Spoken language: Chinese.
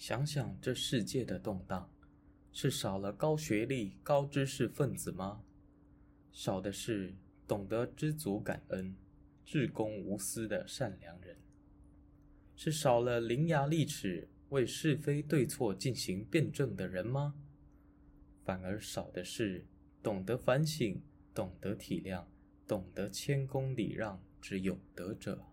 想想这世界的动荡是少了高学历高知识分子吗？少的是懂得知足感恩至公无私的善良人。是少了伶牙俐齿为是非对错进行辩证的人吗？反而少的是懂得反省懂得体谅懂得谦恭礼让之有德者。